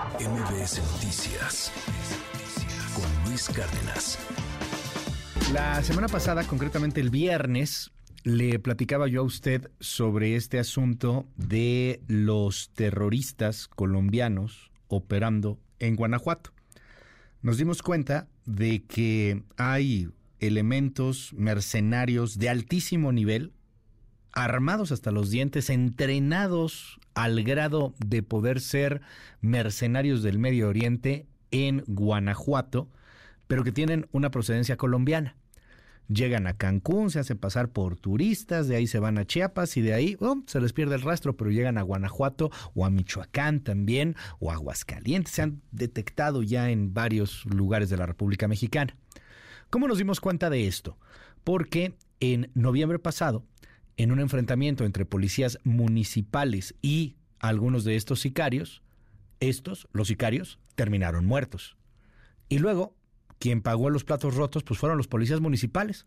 MBS Noticias con Luis Cárdenas. La semana pasada, concretamente el viernes, le platicaba yo a usted sobre este asunto de los terroristas colombianos operando en Guanajuato. Nos dimos cuenta de que hay elementos mercenarios de altísimo nivel, armados hasta los dientes, entrenados al grado de poder ser mercenarios del Medio Oriente en Guanajuato, pero que tienen una procedencia colombiana. Llegan a Cancún, se hacen pasar por turistas, de ahí se van a Chiapas y de ahí oh, se les pierde el rastro, pero llegan a Guanajuato o a Michoacán también, o a Aguascalientes. Se han detectado ya en varios lugares de la República Mexicana. ¿Cómo nos dimos cuenta de esto? Porque en noviembre pasado, en un enfrentamiento entre policías municipales y algunos de estos sicarios, estos, los sicarios, terminaron muertos. Y luego, quien pagó los platos rotos, pues fueron los policías municipales,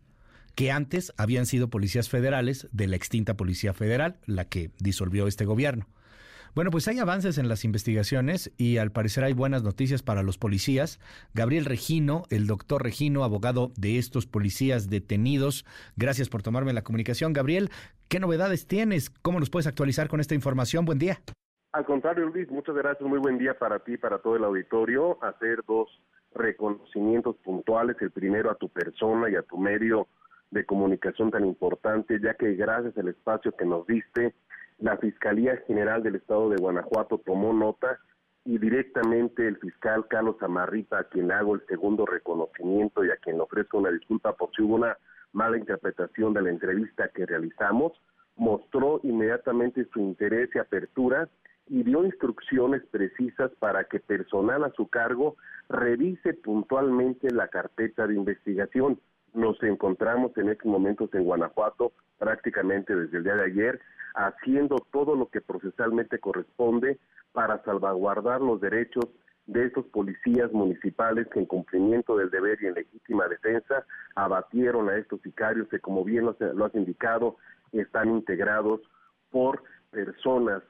que antes habían sido policías federales de la extinta Policía Federal, la que disolvió este gobierno. Bueno, pues hay avances en las investigaciones y al parecer hay buenas noticias para los policías. Gabriel Regino, el doctor Regino, abogado de estos policías detenidos, gracias por tomarme la comunicación. Gabriel, ¿qué novedades tienes? ¿Cómo nos puedes actualizar con esta información? Buen día. Al contrario, Luis, muchas gracias. Muy buen día para ti para todo el auditorio. Hacer dos reconocimientos puntuales. El primero a tu persona y a tu medio de comunicación tan importante, ya que gracias al espacio que nos diste, la Fiscalía General del Estado de Guanajuato tomó nota y directamente el fiscal Carlos Amarripa, a quien hago el segundo reconocimiento y a quien le ofrezco una disculpa por si hubo una mala interpretación de la entrevista que realizamos, mostró inmediatamente su interés y apertura y dio instrucciones precisas para que personal a su cargo revise puntualmente la carpeta de investigación. Nos encontramos en estos momentos en Guanajuato prácticamente desde el día de ayer haciendo todo lo que procesalmente corresponde para salvaguardar los derechos de estos policías municipales que en cumplimiento del deber y en legítima defensa abatieron a estos sicarios que como bien lo, has indicado están integrados por personas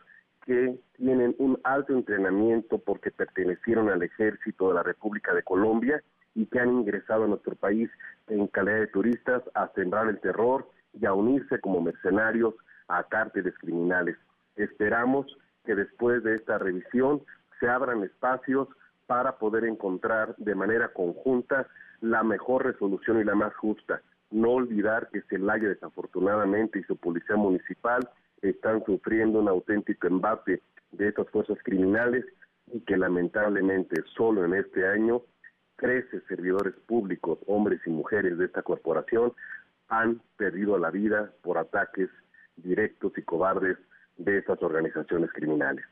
que tienen un alto entrenamiento porque pertenecieron al ejército de la República de Colombia y que han ingresado a nuestro país en calidad de turistas a sembrar el terror y a unirse como mercenarios a cárteles criminales. Esperamos que después de esta revisión se abran espacios para poder encontrar de manera conjunta la mejor resolución y la más justa. No olvidar que Celaya desafortunadamente y su policía municipal están sufriendo un auténtico embate de estas fuerzas criminales y que lamentablemente solo en este año 13 servidores públicos, hombres y mujeres de esta corporación, han perdido la vida por ataques directos y cobardes de estas organizaciones criminales.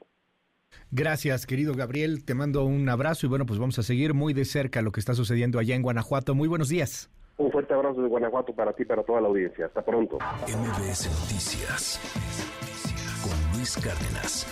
Gracias, querido Gabriel. Te mando un abrazo y bueno, pues vamos a seguir muy de cerca lo que está sucediendo allá en Guanajuato. Muy buenos días. Un fuerte abrazo de Guanajuato para ti y para toda la audiencia. Hasta pronto. MBS Noticias con Luis Cárdenas.